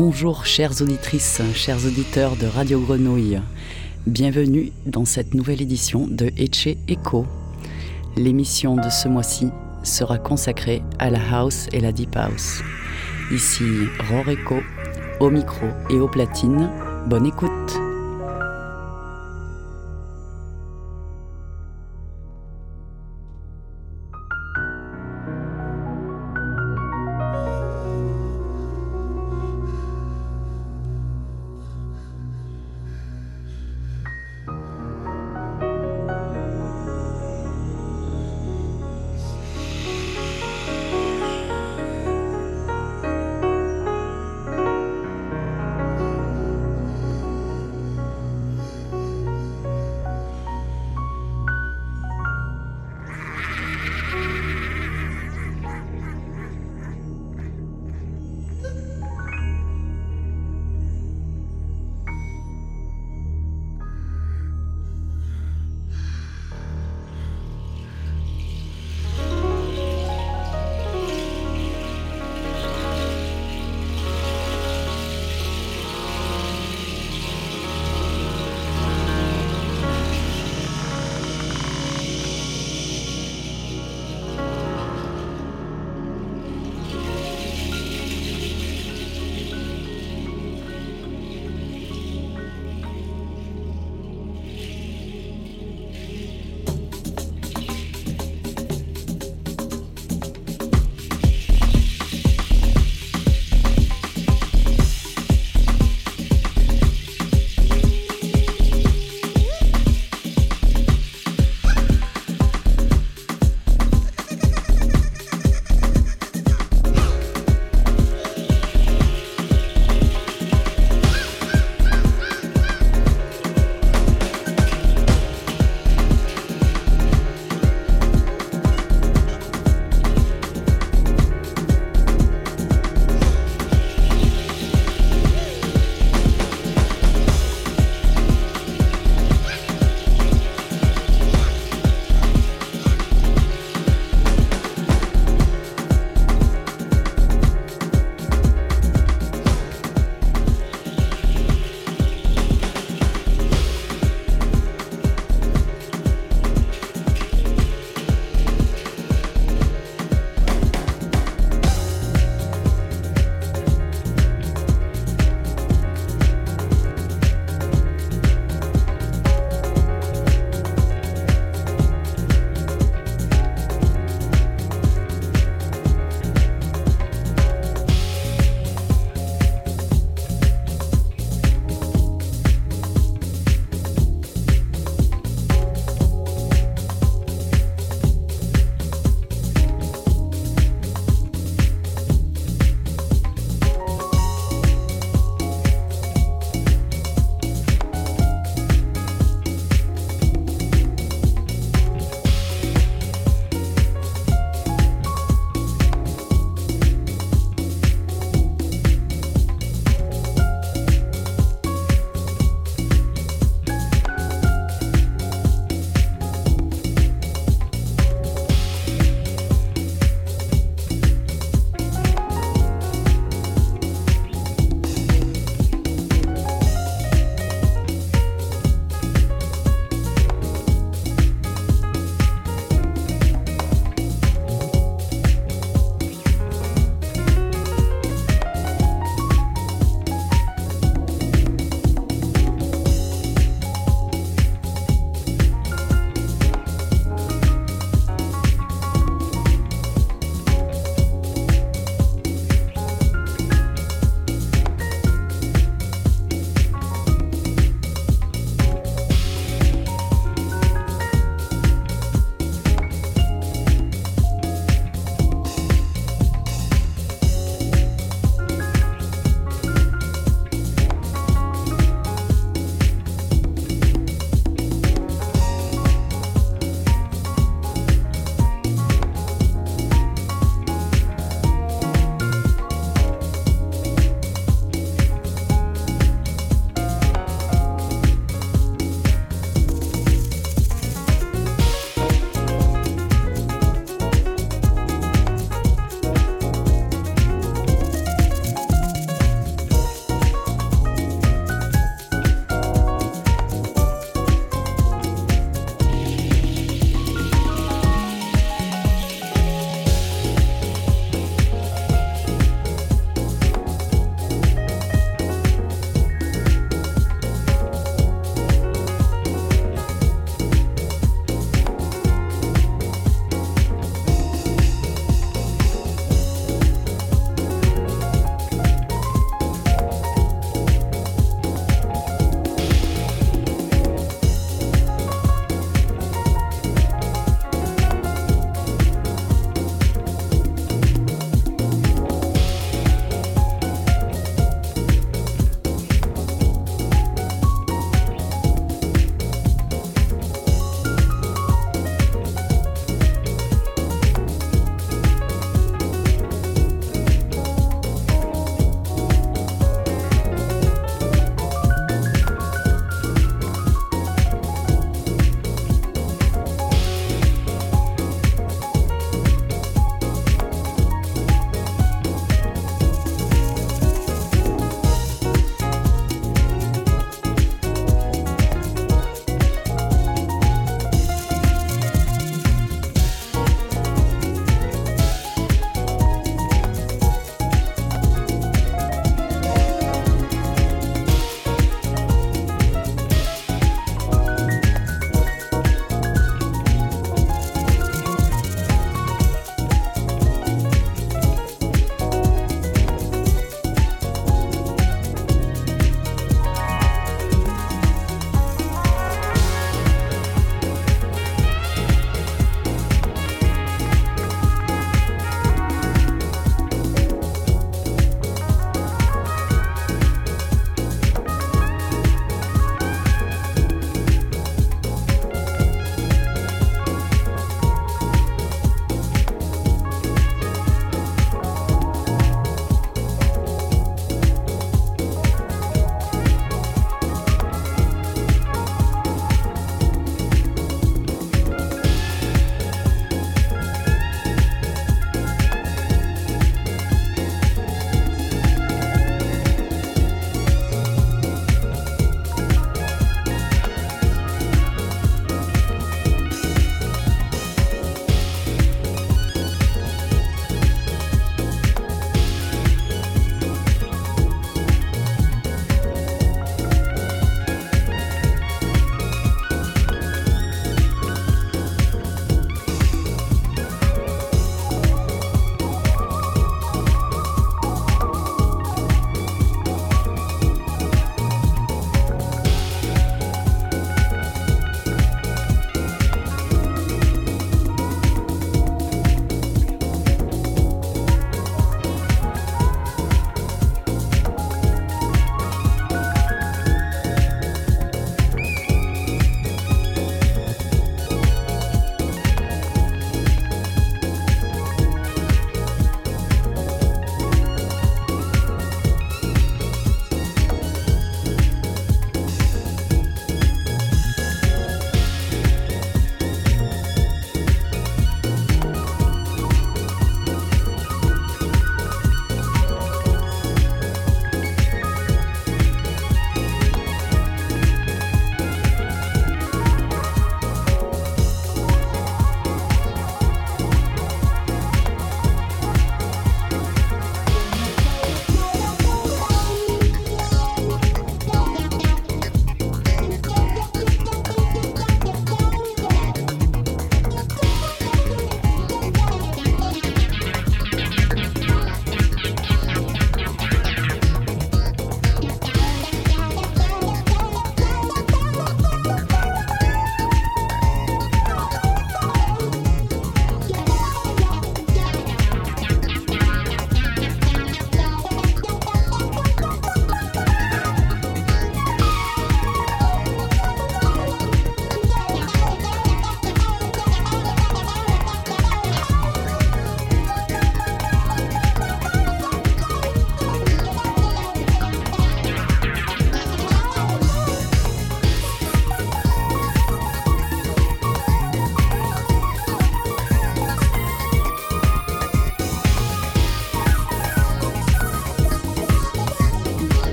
Bonjour chères auditrices, chers auditeurs de Radio Grenouille. Bienvenue dans cette nouvelle édition de Etche Echo. L'émission de ce mois-ci sera consacrée à la house et la deep house. Ici Rorico, au micro et aux platines. Bonne écoute.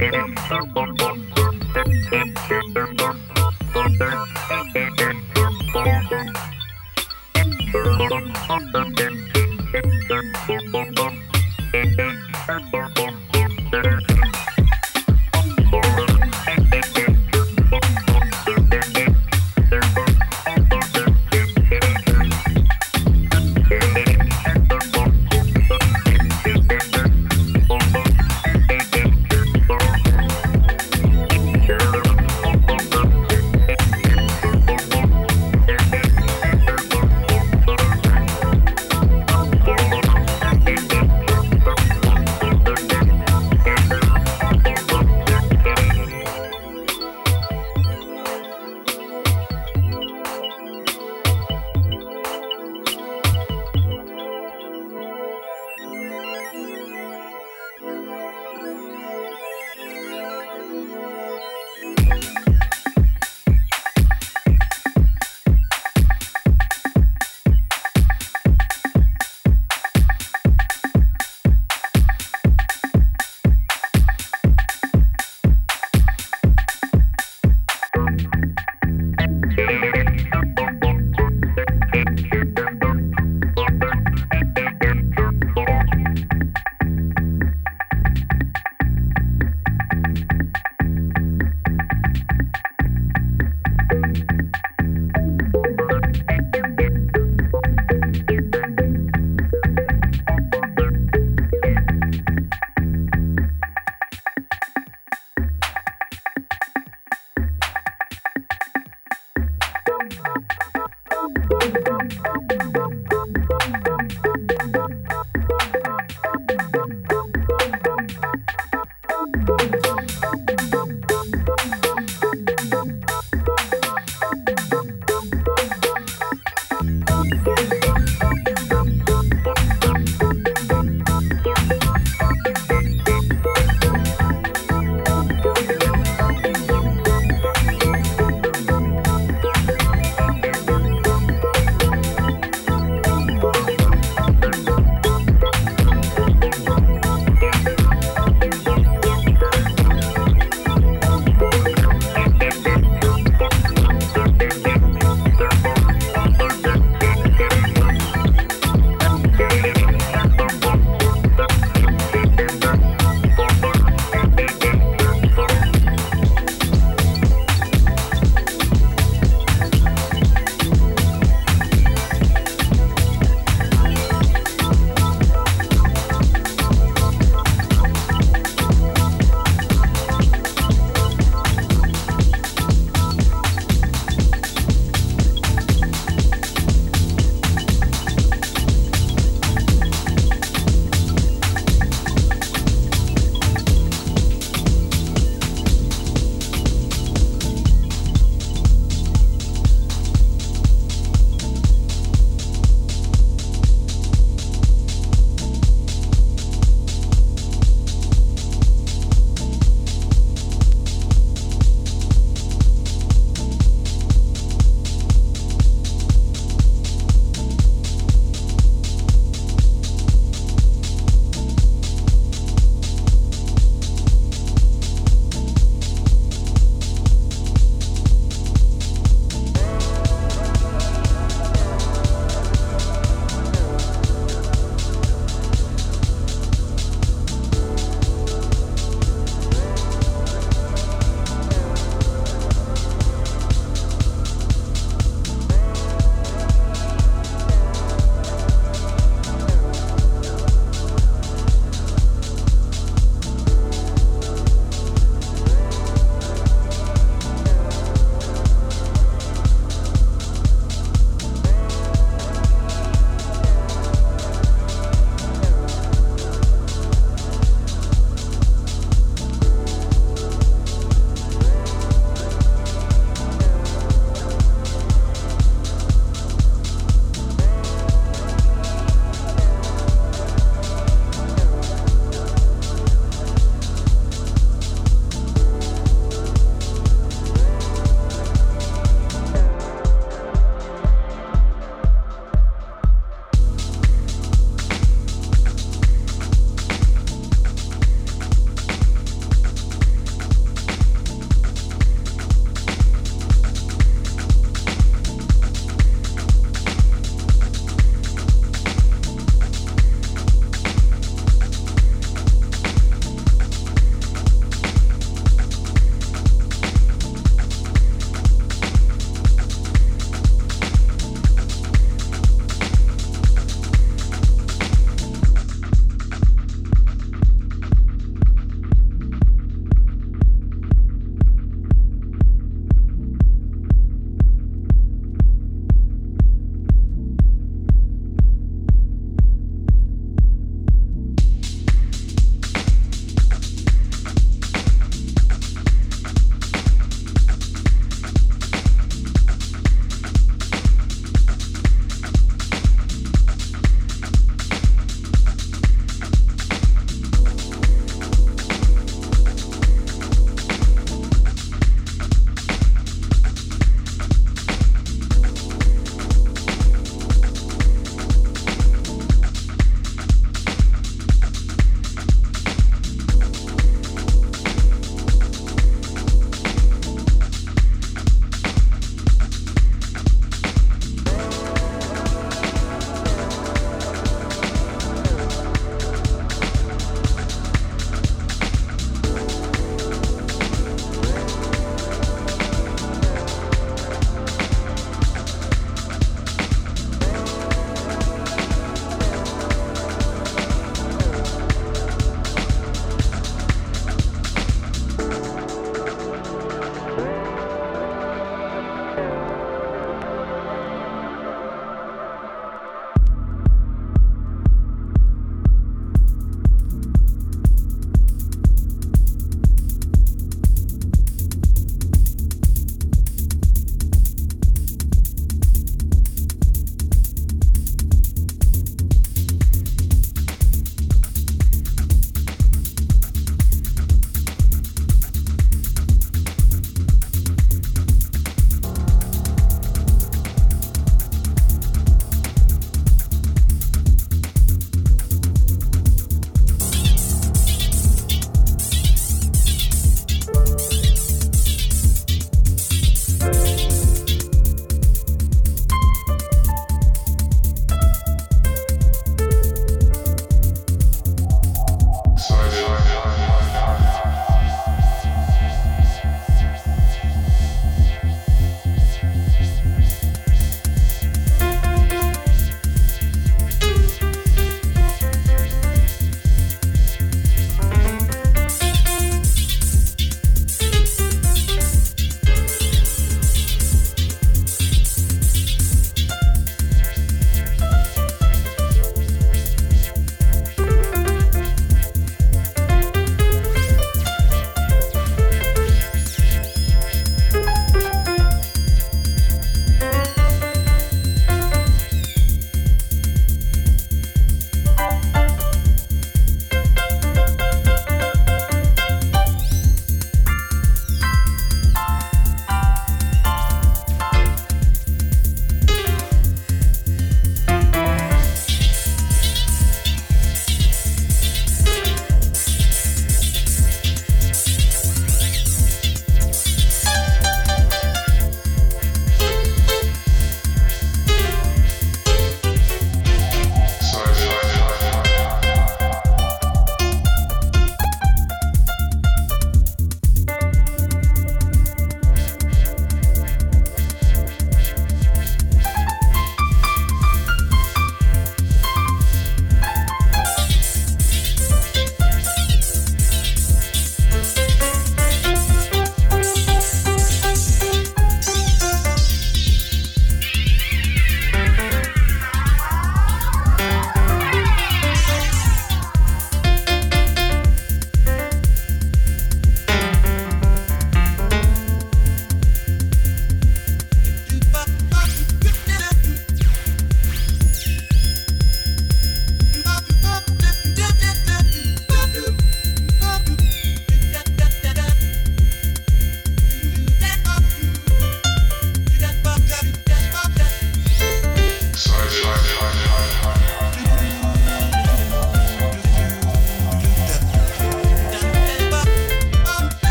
Thank you.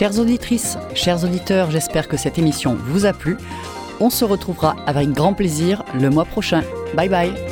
Chères auditrices, chers auditeurs, j'espère que cette émission vous a plu. On se retrouvera avec grand plaisir le mois prochain. Bye bye